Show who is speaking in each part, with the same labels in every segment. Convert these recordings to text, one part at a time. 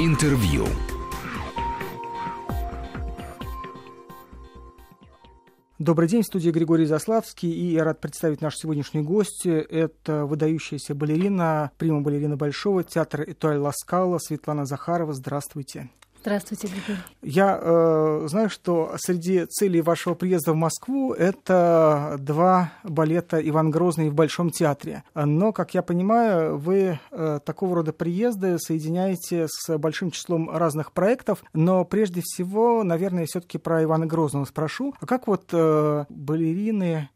Speaker 1: Интервью.
Speaker 2: Добрый день, в студии Григорий Заславский, и я рад представить нашу сегодняшнюю гостью. Это выдающаяся балерина, прима-балерина Большого театра Этуаль Ласкала Светлана Захарова. Здравствуйте.
Speaker 3: Здравствуйте, Григорий.
Speaker 2: Я э, знаю, что среди целей вашего приезда в Москву это два балета «Иван Грозный» в Большом театре. Но, как я понимаю, вы э, такого рода приезды соединяете с большим числом разных проектов. Но прежде всего, наверное, все-таки про Ивана Грозного спрошу. А как вот э, балерины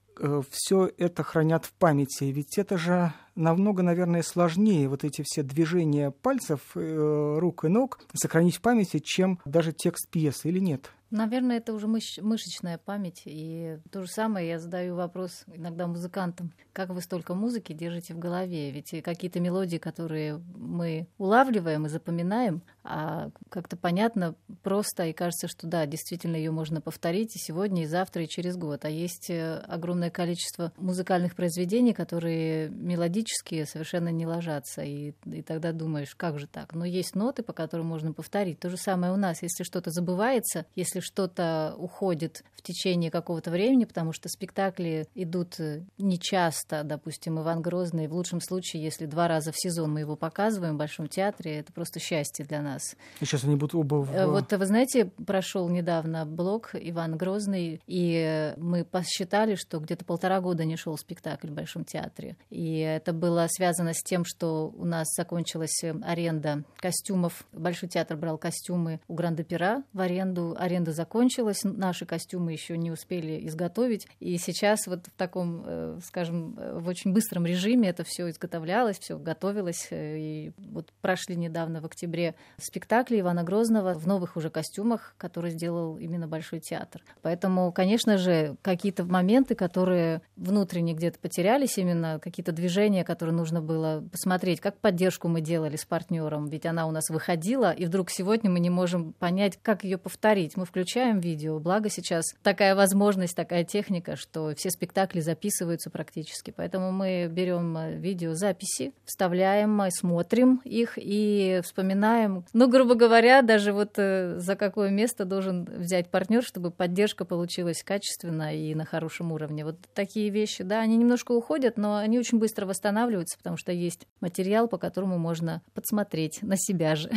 Speaker 2: все это хранят в памяти? Ведь это же намного, наверное, сложнее вот эти все движения пальцев, э, рук и ног сохранить в памяти, чем даже текст пьесы, или нет?
Speaker 3: Наверное, это уже мыш мышечная память. И то же самое я задаю вопрос иногда музыкантам. Как вы столько музыки держите в голове? Ведь какие-то мелодии, которые мы улавливаем и запоминаем, а как-то понятно, просто, и кажется, что да, действительно ее можно повторить и сегодня, и завтра, и через год. А есть э, огромное количество музыкальных произведений, которые мелодические совершенно не ложатся. И, и тогда думаешь, как же так? Но есть ноты, по которым можно повторить. То же самое у нас. Если что-то забывается, если что-то уходит в течение какого-то времени, потому что спектакли идут э, нечасто, допустим, Иван Грозный, в лучшем случае, если два раза в сезон мы его показываем в Большом театре, это просто счастье для нас.
Speaker 2: И сейчас они будут оба в...
Speaker 3: Э, вот вы знаете, прошел недавно блок Иван Грозный, и мы посчитали, что где-то полтора года не шел спектакль в Большом театре. И это было связано с тем, что у нас закончилась э, аренда костюмов. Большой театр брал костюмы у Гранда Пера в аренду. Аренда закончилась, наши костюмы еще не успели изготовить, и сейчас вот в таком, э, скажем, э, в очень быстром режиме это все изготовлялось, все готовилось, э, и вот прошли недавно в октябре спектакли Ивана Грозного в новых уже костюмах, которые сделал именно Большой театр. Поэтому, конечно же, какие-то моменты, которые внутренне где-то потерялись, именно какие-то движения, которые нужно было посмотреть, как поддержку мы делали с партнером, ведь она у нас выходила, и вдруг сегодня мы не можем понять, как ее повторить. Мы включаем видео. Благо сейчас такая возможность, такая техника, что все спектакли записываются практически. Поэтому мы берем э, видеозаписи, вставляем, смотрим их и вспоминаем. Ну, грубо говоря, даже вот э, за какое место должен взять партнер, чтобы поддержка получилась качественно и на хорошем уровне. Вот такие вещи, да, они немножко уходят, но они очень быстро восстанавливаются, потому что есть материал, по которому можно подсмотреть на себя же.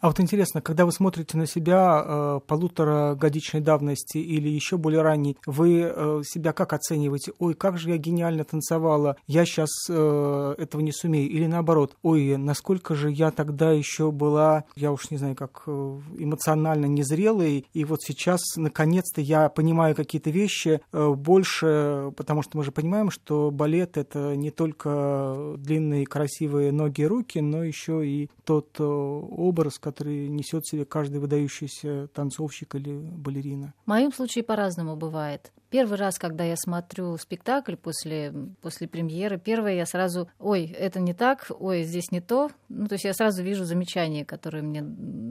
Speaker 2: А вот интересно, когда вы смотрите на себя э, полутора годичной давности или еще более ранней, вы э, себя как оцениваете? Ой, как же я гениально танцевала, я сейчас э, этого не сумею. Или наоборот, ой, насколько же я тогда еще была, я уж не знаю, как э, эмоционально незрелой, и вот сейчас наконец-то я понимаю какие-то вещи э, больше, потому что мы же понимаем, что балет это не только длинные красивые ноги и руки, но еще и тот э, образ, который несет в себе каждый выдающийся танцовщик или балерина?
Speaker 3: В моем случае по-разному бывает. Первый раз, когда я смотрю спектакль после, после премьеры, первое я сразу, ой, это не так, ой, здесь не то. Ну, то есть я сразу вижу замечания, которые мне...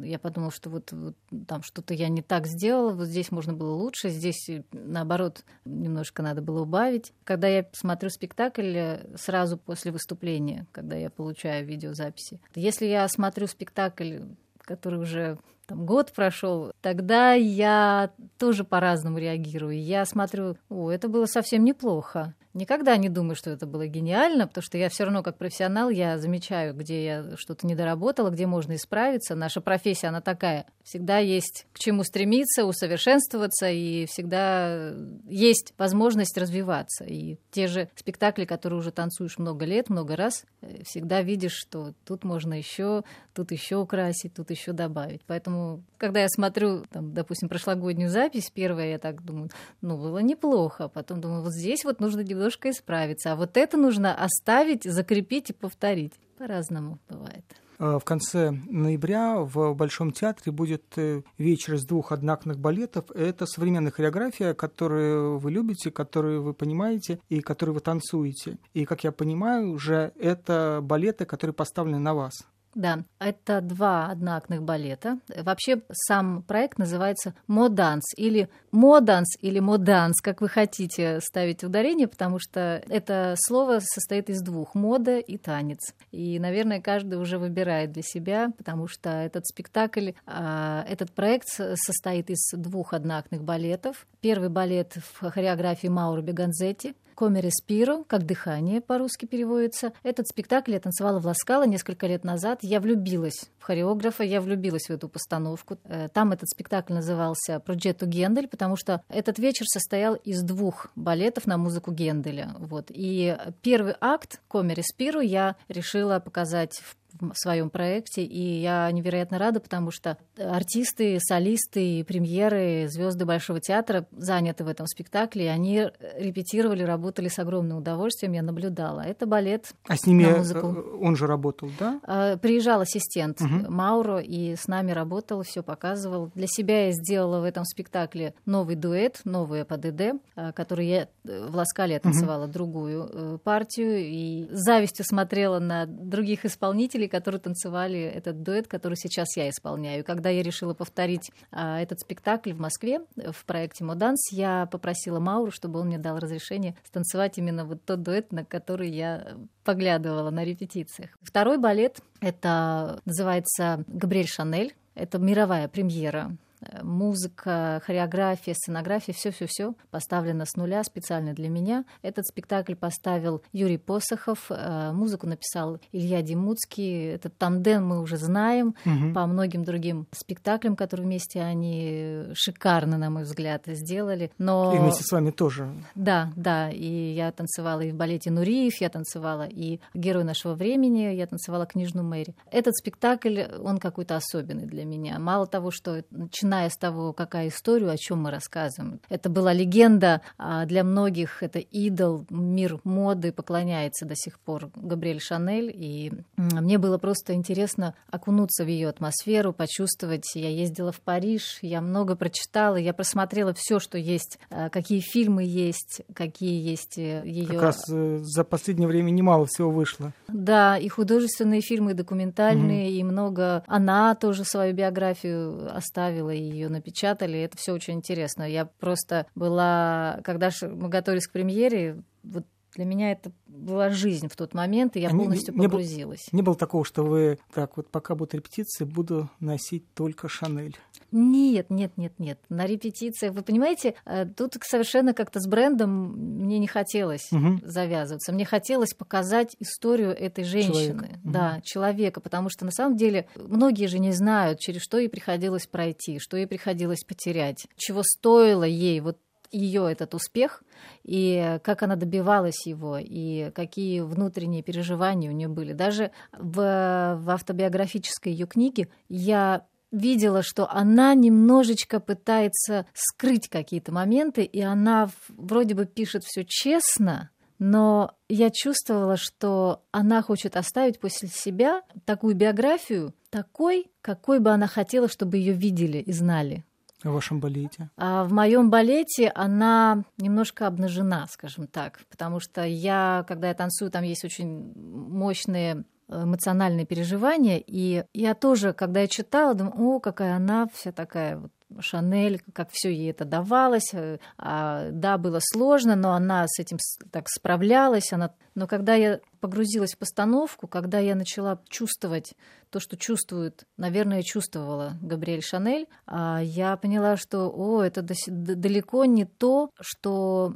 Speaker 3: Я подумала, что вот, вот там что-то я не так сделала, вот здесь можно было лучше, здесь, наоборот, немножко надо было убавить. Когда я смотрю спектакль сразу после выступления, когда я получаю видеозаписи, если я смотрю спектакль, который уже там, год прошел, тогда я тоже по-разному реагирую. Я смотрю, о, это было совсем неплохо никогда не думаю, что это было гениально, потому что я все равно как профессионал, я замечаю, где я что-то недоработала, где можно исправиться. Наша профессия, она такая. Всегда есть к чему стремиться, усовершенствоваться, и всегда есть возможность развиваться. И те же спектакли, которые уже танцуешь много лет, много раз, э, всегда видишь, что тут можно еще, тут еще украсить, тут еще добавить. Поэтому, когда я смотрю, там, допустим, прошлогоднюю запись, первая, я так думаю, ну, было неплохо. Потом думаю, вот здесь вот нужно немножко исправиться. А вот это нужно оставить, закрепить и повторить. По-разному бывает.
Speaker 2: А, в конце ноября в Большом театре будет э, вечер из двух однакных балетов. Это современная хореография, которую вы любите, которую вы понимаете и которую вы танцуете. И, как я понимаю, уже это балеты, которые поставлены на вас.
Speaker 3: Да, это два одноактных балета. Вообще сам проект называется «Моданс» или «Моданс» или «Моданс», как вы хотите ставить ударение, потому что это слово состоит из двух – «мода» и «танец». И, наверное, каждый уже выбирает для себя, потому что этот спектакль, а, этот проект состоит из двух одноактных балетов. Первый балет в хореографии Мауро Бигонцетти – «Come respiro», как «дыхание» по-русски переводится. Этот спектакль я танцевала в Ла Скала несколько лет назад. Я влюбилась в хореографа, я влюбилась в эту постановку. Э, там этот спектакль назывался «Progetto Händel», потому что этот вечер состоял из двух балетов на музыку Генделя. Вот. И первый акт «Коме респиро» я решила показать в в своем проекте, и я невероятно рада, потому что артисты, солисты, премьеры, звезды Большого театра заняты в этом спектакле, и они репетировали, работали с огромным удовольствием, я наблюдала. Это балет.
Speaker 2: А с ними э, он же работал, да?
Speaker 3: А, приезжал ассистент угу. Мауро и с нами работал, все показывал. Для себя я сделала в этом спектакле новый дуэт, новую ПДД, а, который я э, в Ласкале танцевала угу. другую э, партию, и с завистью смотрела на других исполнителей, которые танцевали этот дуэт, который сейчас я исполняю. Когда я решила повторить а, этот спектакль в Москве в проекте Моданс, я попросила Мауро, чтобы он мне дал разрешение станцевать именно вот тот дуэт, на который я поглядывала на репетициях. Второй балет это называется Габриэль Шанель. Это мировая премьера музыка, хореография, сценография, все-все-все поставлено с нуля специально для меня. Этот спектакль поставил Юрий Посохов, э, музыку написал Илья Демуцкий. Этот тандем мы уже знаем угу. по многим другим спектаклям, которые вместе они шикарно, на мой взгляд, сделали. Но...
Speaker 2: И вместе с вами тоже.
Speaker 3: Да, да. И я танцевала и в балете Нуриев, я танцевала и Герой нашего времени, я танцевала Книжную Мэри. Этот спектакль, он какой-то особенный для меня. Мало того, что начиная начиная с того, какая история, о чем мы рассказываем. Это была легенда, а для многих это идол, мир моды поклоняется до сих пор Габриэль Шанель, и мне было просто интересно окунуться в ее атмосферу, почувствовать. Я ездила в Париж, я много прочитала, я просмотрела все, что есть, а, какие фильмы есть, какие есть э, ее.
Speaker 2: Как раз э, за последнее время немало всего вышло.
Speaker 3: Да, и художественные фильмы, и документальные, угу. и много. Она тоже свою биографию оставила, ее напечатали. Это все очень интересно. Я просто была, когда мы готовились к премьере, вот для меня это была жизнь в тот момент, и я а полностью не, погрузилась.
Speaker 2: Не, не было такого, что вы так вот, пока будут репетиции, буду носить только Шанель.
Speaker 3: Нет, нет, нет, нет. На репетициях, вы понимаете, э, тут совершенно как-то с брендом мне не хотелось угу. завязываться. Мне хотелось показать историю этой женщины, человека. да, угу. человека, потому что на самом деле многие же не знают, через что ей приходилось пройти, что ей приходилось потерять, чего стоило ей вот ее этот успех, и как она добивалась его, и какие внутренние переживания у нее были. Даже в, в автобиографической ее книге я видела, что она немножечко пытается скрыть какие-то моменты, и она вроде бы пишет все честно, но я чувствовала, что она хочет оставить после себя такую биографию, такой, какой бы она хотела, чтобы ее видели и знали.
Speaker 2: В вашем балете?
Speaker 3: А в моем балете она немножко обнажена, скажем так, потому что я, когда я танцую, там есть очень мощные эмоциональные переживания, и я тоже, когда я читала, думаю, о, какая она вся такая вот Шанель, как все ей это давалось. Э, а, да, было сложно, но она с этим так справлялась. Она... Но когда я погрузилась в постановку, когда я начала чувствовать то, что чувствует, наверное, чувствовала Габриэль Шанель, а я поняла, что, о, это далеко не то, что,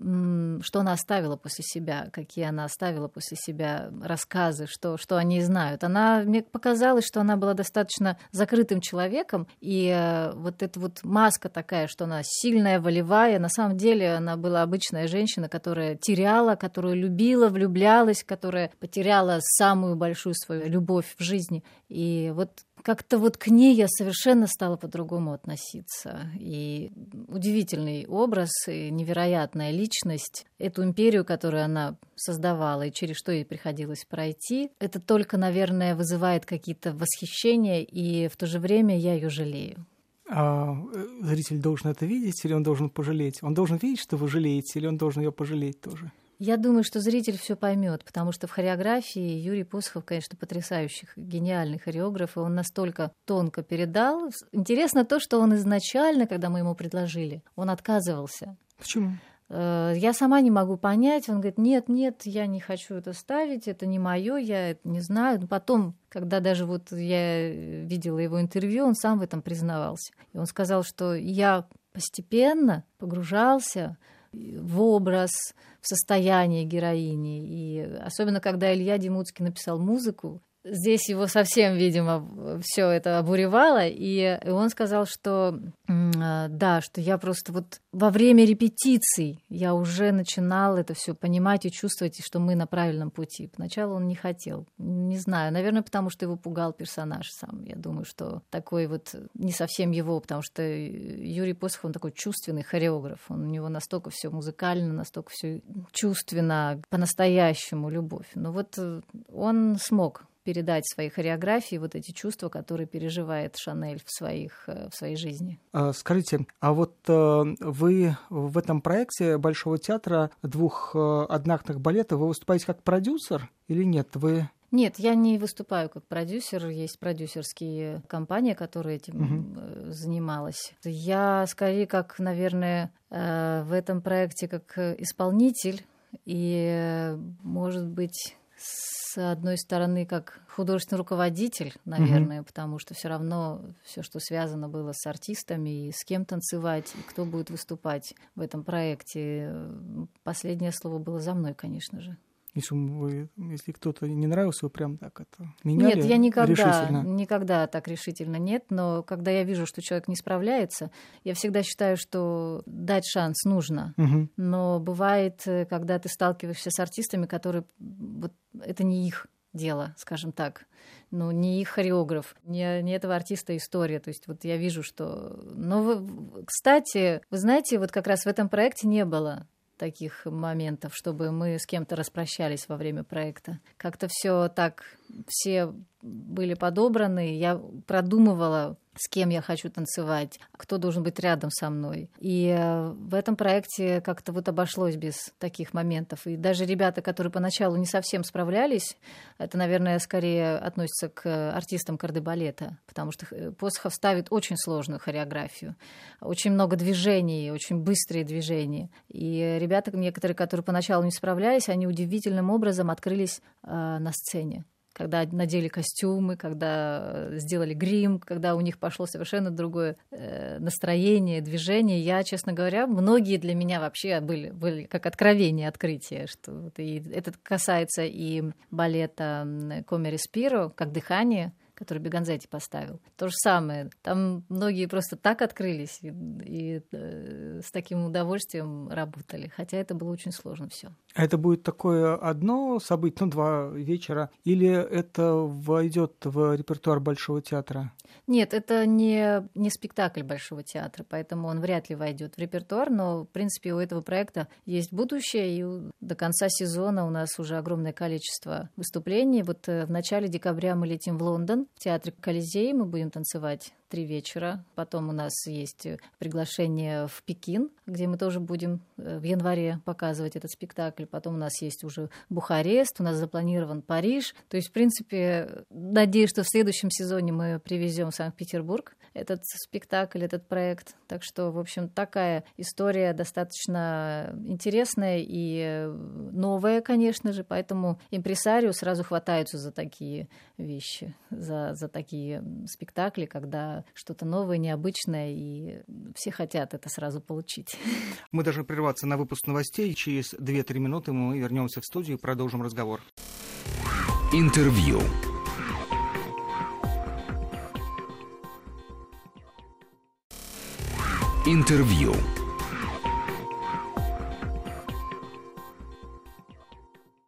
Speaker 3: что она оставила после себя, какие она оставила после себя рассказы, что, что они знают. Она, мне показалось, что она была достаточно закрытым человеком, и э, вот эта вот маска такая, что она сильная, волевая, на самом деле она была обычная женщина, которая теряла, которую любила, влюблялась, которая потеряла самую большую свою любовь в жизни. И вот как-то вот к ней я совершенно стала по-другому относиться. И удивительный образ, и невероятная личность. Эту империю, которую она создавала, и через что ей приходилось пройти, это только, наверное, вызывает какие-то восхищения, и в то же время я ее жалею.
Speaker 2: А зритель должен это видеть или он должен пожалеть? Он должен видеть, что вы жалеете, или он должен ее пожалеть тоже?
Speaker 3: Я думаю, что зритель все поймет, потому что в хореографии Юрий Посохов, конечно, потрясающий, гениальный хореограф, и он настолько тонко передал. Интересно то, что он изначально, когда мы ему предложили, он отказывался.
Speaker 2: Почему?
Speaker 3: Э, я сама не могу понять. Он говорит, нет, нет, я не хочу это ставить, это не мое, я это не знаю. Но потом, когда даже вот я видела его интервью, он сам в этом признавался. И он сказал, что я постепенно погружался в образ, в состояние героини. И особенно, когда Илья Демуцкий написал музыку, здесь его совсем, видимо, все это обуревало, и он сказал, что а, да, что я просто вот во время репетиций я уже начинал это все понимать и чувствовать, что мы на правильном пути. Поначалу он не хотел, не знаю, наверное, потому что его пугал персонаж сам. Я думаю, что такой вот не совсем его, потому что Юрий Посохов, он такой чувственный хореограф, он, у него настолько все музыкально, настолько все чувственно, по-настоящему любовь. Но вот он смог передать своей хореографии вот эти чувства, которые переживает Шанель в, своих, э, в своей жизни.
Speaker 2: А, скажите, а вот э, вы в этом проекте Большого театра двух э, одноактных балетов, вы выступаете как продюсер или нет? Вы
Speaker 3: нет, я не выступаю как продюсер. Есть продюсерские компании, которые этим угу. занималась. Я скорее как, наверное, в этом проекте как исполнитель и, может быть, с одной стороны, как художественный руководитель, наверное, mm потому что все равно все, что связано было с артистами, и с кем танцевать, и кто будет выступать в этом проекте, последнее слово было за мной, конечно же.
Speaker 2: Если, вы, если кто-то не нравился, вы прям так это меняли
Speaker 3: Нет, я никогда, решительно. никогда так решительно нет, но когда я вижу, что человек не справляется, я всегда считаю, что дать шанс нужно. Угу. Но бывает, э, когда ты сталкиваешься с артистами, которые вот это не их дело, скажем так. Ну, не их хореограф, не, не этого артиста история. То есть вот я вижу, что... Но, вы, кстати, вы знаете, вот как раз в этом проекте не было таких моментов, чтобы мы с кем-то распрощались во время проекта. Как-то все так, все были подобраны, я продумывала с кем я хочу танцевать, кто должен быть рядом со мной. И э, в этом проекте как-то вот обошлось без таких моментов. И даже ребята, которые поначалу не совсем справлялись, это, наверное, скорее относится к артистам кардебалета, потому что э, Посохов ставит очень сложную хореографию, очень много движений, очень быстрые движения. И ребята некоторые, которые поначалу не справлялись, они удивительным образом открылись э, на сцене когда надели костюмы, когда э, сделали грим, когда у них пошло совершенно другое э, настроение, движение. Я, честно говоря, многие для меня вообще были, были как откровение, открытие. Что и это касается и балета Коми Спиро, как дыхание, который Беганзетти поставил. То же самое. Там многие просто так открылись и, и э, с таким удовольствием работали. Хотя это было очень сложно все.
Speaker 2: А это будет такое одно событие, ну, два вечера, или это войдет в репертуар Большого театра?
Speaker 3: Нет, это не, не спектакль Большого театра, поэтому он вряд ли войдет в репертуар, но, в принципе, у этого проекта есть будущее, и до конца сезона у нас уже огромное количество выступлений. Вот э, в начале декабря мы летим в Лондон, в театре Колизей, мы будем танцевать три вечера. Потом у нас есть приглашение в Пекин, где мы тоже будем э, в январе показывать этот спектакль. Потом у нас есть уже Бухарест, у нас запланирован Париж. То есть, в принципе, надеюсь, что в следующем сезоне мы привезем в Санкт-Петербург этот спектакль, этот проект. Так что, в общем, такая история достаточно интересная и новая, конечно же, поэтому импресарио сразу хватаются за такие вещи, за, за такие спектакли, когда что-то новое, необычное, и все хотят это сразу получить.
Speaker 2: Мы должны прерваться на выпуск новостей. Через 2-3 минуты мы вернемся в студию и продолжим разговор.
Speaker 1: Интервью. Интервью.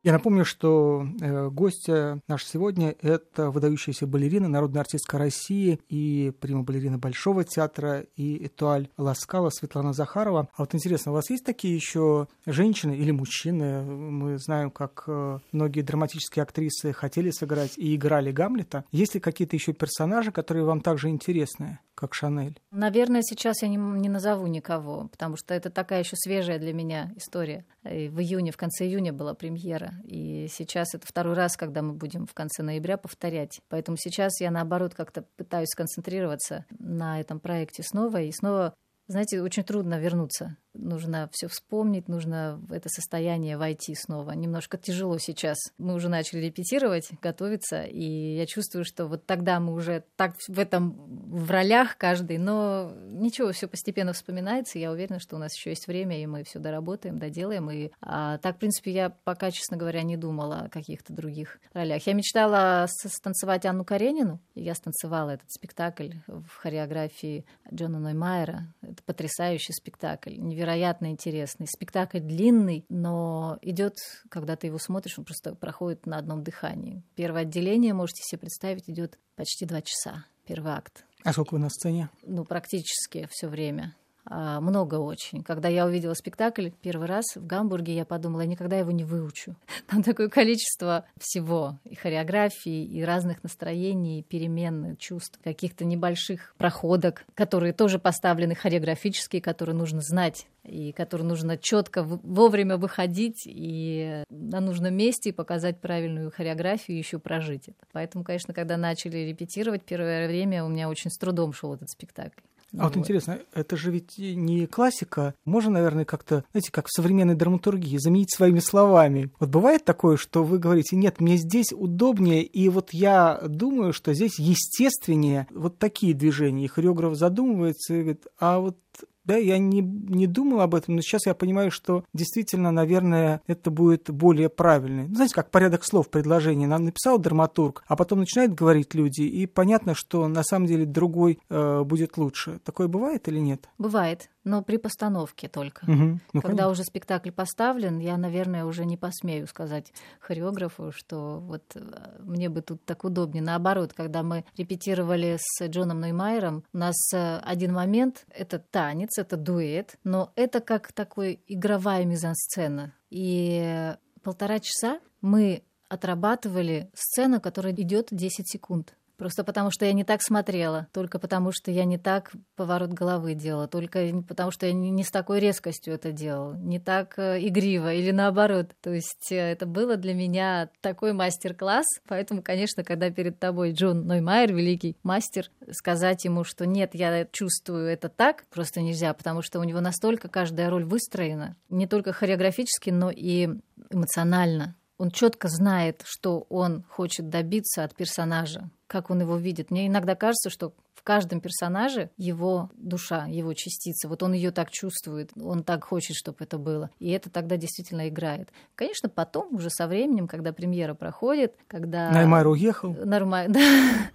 Speaker 2: Я напомню, что э, гостья наша сегодня – это выдающаяся балерина, народная артистка России и прима-балерина Большого театра и Этуаль Ласкала Светлана Захарова. А вот интересно, у вас есть такие еще женщины или мужчины? Мы знаем, как э, многие драматические актрисы хотели сыграть и играли Гамлета. Есть ли какие-то еще персонажи, которые вам также интересны? Как Шанель?
Speaker 3: Наверное, сейчас я не, не назову никого, потому что это такая еще свежая для меня история. И в июне, в конце июня была премьера, и сейчас это второй раз, когда мы будем в конце ноября повторять. Поэтому сейчас я, наоборот, как-то пытаюсь сконцентрироваться на этом проекте снова и снова знаете, очень трудно вернуться нужно все вспомнить, нужно в это состояние войти снова. Немножко тяжело сейчас. Мы уже начали репетировать, готовиться, и я чувствую, что вот тогда мы уже так в этом в ролях каждый, но ничего, все постепенно вспоминается. Я уверена, что у нас еще есть время, и мы все доработаем, доделаем. И а, так, в принципе, я пока, честно говоря, не думала о каких-то других ролях. Я мечтала станцевать Анну Каренину, я станцевала этот спектакль в хореографии Джона Ноймайера. Это потрясающий спектакль, невероятный невероятно интересный. Спектакль длинный, но идет, когда ты его смотришь, он просто проходит на одном дыхании. Первое отделение, можете себе представить, идет почти два часа. Первый акт.
Speaker 2: А сколько вы на сцене?
Speaker 3: Ну, практически все время. А, много очень. Когда я увидела спектакль первый раз в Гамбурге, я подумала, я никогда его не выучу. Там такое количество всего, и хореографии, и разных настроений, и перемен, чувств, каких-то небольших проходок, которые тоже поставлены хореографические, которые нужно знать и которые нужно четко вовремя выходить и на нужном месте показать правильную хореографию и еще прожить это. Поэтому, конечно, когда начали репетировать первое время, у меня очень с трудом шел этот спектакль.
Speaker 2: А вот. вот интересно, это же ведь не классика. Можно, наверное, как-то, знаете, как в современной драматургии, заменить своими словами. Вот бывает такое, что вы говорите, нет, мне здесь удобнее, и вот я думаю, что здесь естественнее вот такие движения. И хореограф задумывается и говорит, а вот да, я не, не думал об этом, но сейчас я понимаю, что действительно, наверное, это будет более правильно. Знаете, как порядок слов предложения. Написал драматург, а потом начинают говорить люди, и понятно, что на самом деле другой э, будет лучше. Такое бывает или нет?
Speaker 3: Бывает но при постановке только. Угу. Ну, Когда понятно. уже спектакль поставлен, я, наверное, уже не посмею сказать хореографу, что вот э, мне бы тут так удобнее. Наоборот, когда мы репетировали с Джоном Ноймайером, у нас э, один момент — это танец, это дуэт, но это как такой игровая мизансцена. И полтора часа мы отрабатывали сцену, которая идет 10 секунд. Просто потому, что я не так смотрела, только потому, что я не так поворот головы делала, только потому, что я не с такой резкостью это делала, не так э, игриво или наоборот. То есть э, это было для меня такой мастер-класс, поэтому, конечно, когда перед тобой Джон Ноймайер, великий мастер, сказать ему, что нет, я чувствую это так, просто нельзя, потому что у него настолько каждая роль выстроена, не только хореографически, но и эмоционально. Он четко знает, что он хочет добиться от персонажа, как он его видит. Мне иногда кажется, что в каждом персонаже его душа, его частица. Вот он ее так чувствует, он так хочет, чтобы это было. И это тогда действительно играет. Конечно, потом, уже со временем, когда премьера проходит, когда...
Speaker 2: Наймар уехал.
Speaker 3: Нормально, да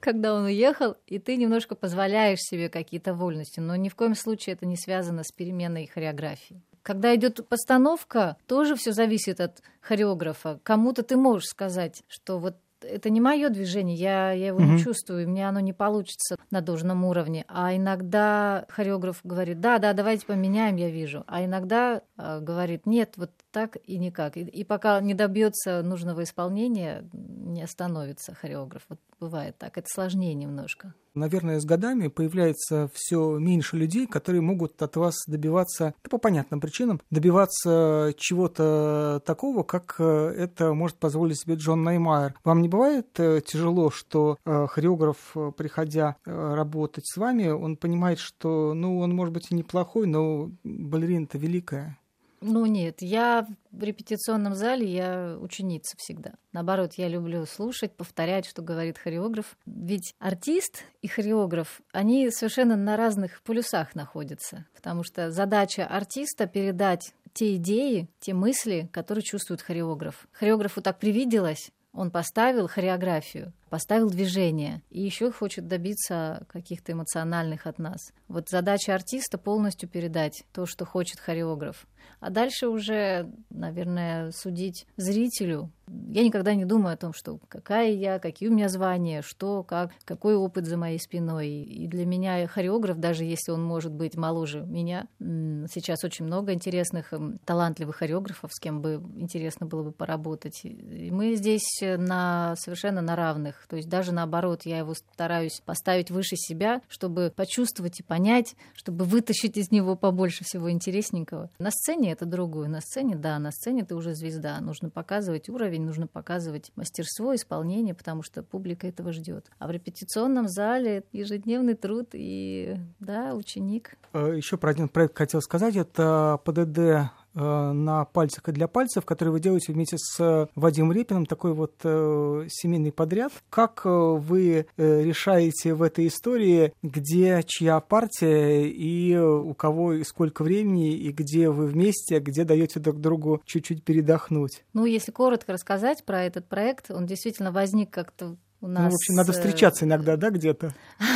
Speaker 3: когда он уехал, и ты немножко позволяешь себе какие-то вольности, но ни в коем случае это не связано с переменной хореографии. Когда идет постановка, тоже все зависит от хореографа. Кому-то ты можешь сказать, что вот это не мое движение, я, я его mm-hmm. не чувствую, мне оно не получится на должном уровне. А иногда хореограф говорит, да, да, давайте поменяем, я вижу. А иногда э, говорит, нет, вот так и никак. И, и пока не добьется нужного исполнения, не остановится хореограф. Вот бывает так. Это сложнее немножко.
Speaker 2: Наверное, с годами появляется все меньше людей, которые могут от вас добиваться, да, по понятным причинам, добиваться чего-то такого, как э, это может позволить себе Джон Наймайер. Вам не бывает э, тяжело, что э, хореограф, приходя работать с вами, он понимает, что, ну, он может быть и неплохой, но балерина-то великая?
Speaker 3: Ну нет, я в репетиционном зале я ученица всегда. Наоборот, я люблю слушать, повторять, что говорит хореограф. Ведь артист и хореограф, они совершенно на разных полюсах находятся. Потому что задача артиста передать те идеи, те мысли, которые чувствует хореограф. Хореографу так привиделось, он поставил хореографию, поставил движение и еще хочет добиться каких-то эмоциональных от нас. Вот задача артиста полностью передать то, что хочет хореограф. А дальше уже, наверное, судить зрителю. Я никогда не думаю о том, что какая я, какие у меня звания, что, как, какой опыт за моей спиной. И для меня хореограф, даже если он может быть моложе меня, сейчас очень много интересных, талантливых хореографов, с кем бы интересно было бы поработать. И мы здесь на, совершенно на равных. То есть даже наоборот, я его стараюсь поставить выше себя, чтобы почувствовать и понять, чтобы вытащить из него побольше всего интересненького. На сцене это другое. На сцене, да, на сцене ты уже звезда. Нужно показывать уровень, нужно показывать мастерство, исполнение, потому что публика этого ждет. А в репетиционном зале ежедневный труд и, да, ученик.
Speaker 2: Э, Еще про один проект хотел сказать. Это ПДД на пальцах и для пальцев, который вы делаете вместе с э, Вадимом Репиным, такой вот э, семейный подряд. Как э, вы э, решаете в этой истории, где чья партия и у кого и сколько времени, и где вы вместе, где даете друг другу чуть-чуть передохнуть?
Speaker 3: Ну, если коротко рассказать про этот проект, он действительно возник как-то у нас...
Speaker 2: Ну, в общем, надо встречаться иногда, да, где-то?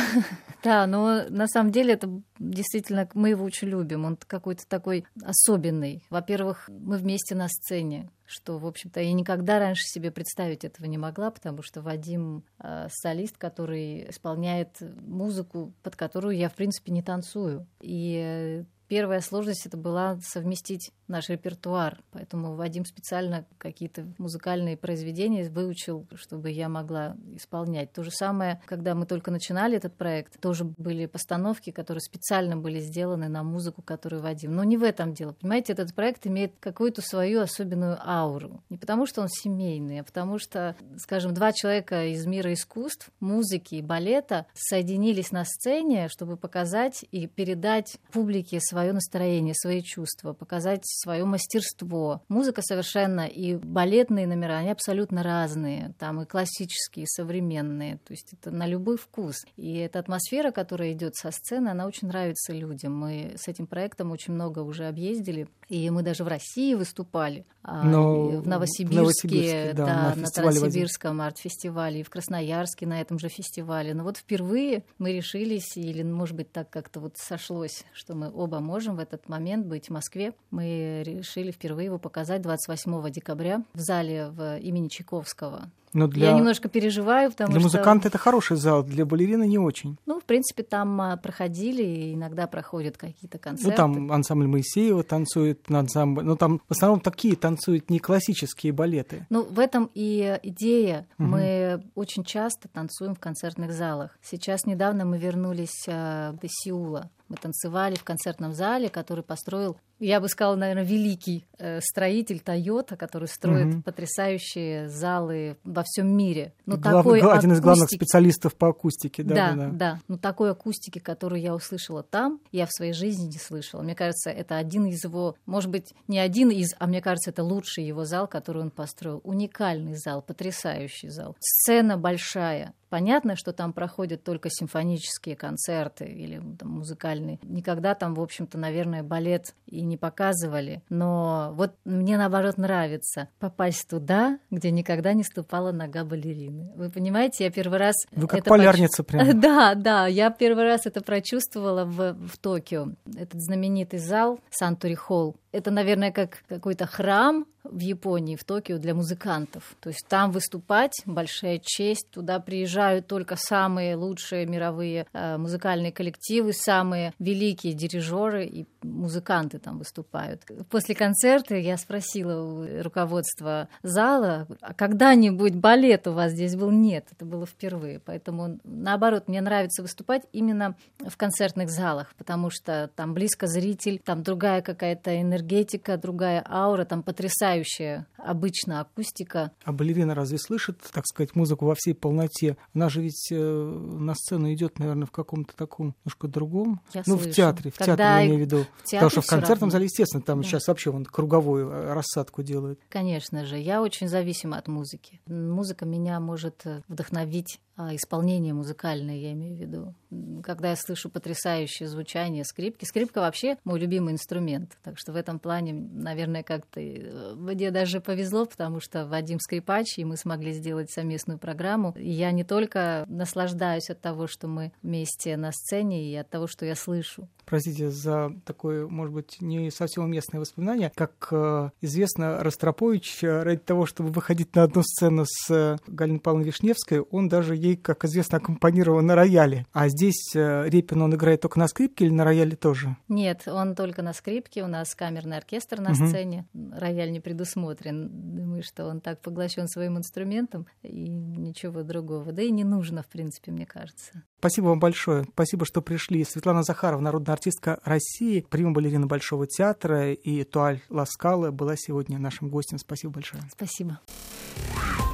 Speaker 3: Да, но на самом деле это действительно мы его очень любим. Он какой-то такой особенный. Во-первых, мы вместе на сцене что, в общем-то, я никогда раньше себе представить этого не могла, потому что Вадим э, солист, который исполняет музыку, под которую я, в принципе, не танцую. И первая сложность это была совместить наш репертуар. Поэтому Вадим специально какие-то музыкальные произведения выучил, чтобы я могла исполнять. То же самое, когда мы только начинали этот проект, тоже были постановки, которые специально были сделаны на музыку, которую Вадим. Но не в этом дело. Понимаете, этот проект имеет какую-то свою особенную ауру. Не потому, что он семейный, а потому что, скажем, два человека из мира искусств, музыки и балета соединились на сцене, чтобы показать и передать публике свое настроение, свои чувства, показать свое мастерство. Музыка совершенно и балетные номера, они абсолютно разные. Там и классические, и современные. То есть это на любой вкус. И эта атмосфера, которая идет со сцены, она очень нравится людям. Мы с этим проектом очень много уже объездили. И мы даже в России выступали. А, Но в Новосибирске, Новосибирске да, да, на, на Новосибирском арт-фестивале, и в Красноярске на этом же фестивале. Но вот впервые мы решились, или, может быть, так как-то вот сошлось, что мы оба можем в этот момент быть в Москве. Мы решили впервые его показать 28 декабря в зале в имени Чайковского. Но для... Я немножко переживаю, потому
Speaker 2: для
Speaker 3: что...
Speaker 2: Для музыканта это хороший зал, для балерины не очень.
Speaker 3: Ну, в принципе, там а, проходили, иногда проходят какие-то концерты.
Speaker 2: Ну, там ансамбль Моисеева танцует, ансамбль... ну, там в основном такие танцуют не классические балеты.
Speaker 3: Ну, в этом и идея. Угу. Мы очень часто танцуем в концертных залах. Сейчас недавно мы вернулись а, из Сеула. Мы танцевали в концертном зале, который построил, я бы сказала, наверное, великий э, строитель Тойота, который строит угу. потрясающие залы во всем мире.
Speaker 2: Ну, Глав, такой один акустики... из главных специалистов по акустике, да,
Speaker 3: да,
Speaker 2: да, да.
Speaker 3: да. Но такой акустики, которую я услышала там, я в своей жизни не слышала. Мне кажется, это один из его, может быть, не один из, а мне кажется, это лучший его зал, который он построил. Уникальный зал, потрясающий зал. Сцена большая, Понятно, что там проходят только симфонические концерты или там, музыкальные. Никогда там, в общем-то, наверное, балет и не показывали. Но вот мне, наоборот, нравится попасть туда, где никогда не ступала нога балерины. Вы понимаете, я первый раз...
Speaker 2: Вы как полярница поч... прям.
Speaker 3: Да, да, я первый раз это прочувствовала в, в Токио. Этот знаменитый зал Сантури Холл. Это, наверное, как какой-то храм, в Японии, в Токио для музыкантов. То есть там выступать большая честь. Туда приезжают только самые лучшие мировые э, музыкальные коллективы, самые великие дирижеры и музыканты там выступают. После концерта я спросила у руководства зала, а когда-нибудь балет у вас здесь был? Нет, это было впервые. Поэтому, наоборот, мне нравится выступать именно в концертных залах, потому что там близко зритель, там другая какая-то энергетика, другая аура, там потрясающая потрясающее обычно акустика.
Speaker 2: А балерина разве слышит, так сказать, музыку во всей полноте? Она же ведь э, на сцену идет, наверное, в каком-то таком немножко другом.
Speaker 3: Я
Speaker 2: ну,
Speaker 3: слышу.
Speaker 2: в театре, в
Speaker 3: Когда
Speaker 2: театре я имею в виду. Потому что в концертном
Speaker 3: равно.
Speaker 2: зале, естественно, там
Speaker 3: Да.
Speaker 2: сейчас вообще вон круговую э, рассадку делают.
Speaker 3: Конечно же, я очень зависима от музыки. Музыка меня может э, вдохновить, а исполнение музыкальное, я имею в виду. Когда я слышу потрясающее звучание скрипки, скрипка вообще мой любимый инструмент. Так что в этом плане, наверное, как-то э, мне даже повезло, потому что Вадим скрипач, и мы смогли сделать совместную программу. И я не только наслаждаюсь от того, что мы вместе на сцене, и от того, что я слышу.
Speaker 2: Простите за такое, может быть, не совсем уместное воспоминание. Как э, известно, Ростропович э, ради того, чтобы выходить на одну сцену с э, Галиной Павловной Вишневской, он даже ей, как известно, аккомпанировал на рояле. А здесь э, Репин, он играет только на скрипке или на рояле тоже?
Speaker 3: Нет, он только на скрипке, у нас камерный оркестр на
Speaker 2: Мгм.
Speaker 3: сцене, рояль не предусмотрен. Думаю, что он так поглощен своим инструментом и ничего другого. Да и не нужно, в принципе, мне кажется.
Speaker 2: Спасибо вам большое. Спасибо, что пришли. Светлана Захарова, народная артистка России, прима-балерина Большого театра и Туаль Ласкала была сегодня нашим гостем. Спасибо большое.
Speaker 3: Спасибо.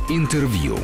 Speaker 1: Интервью.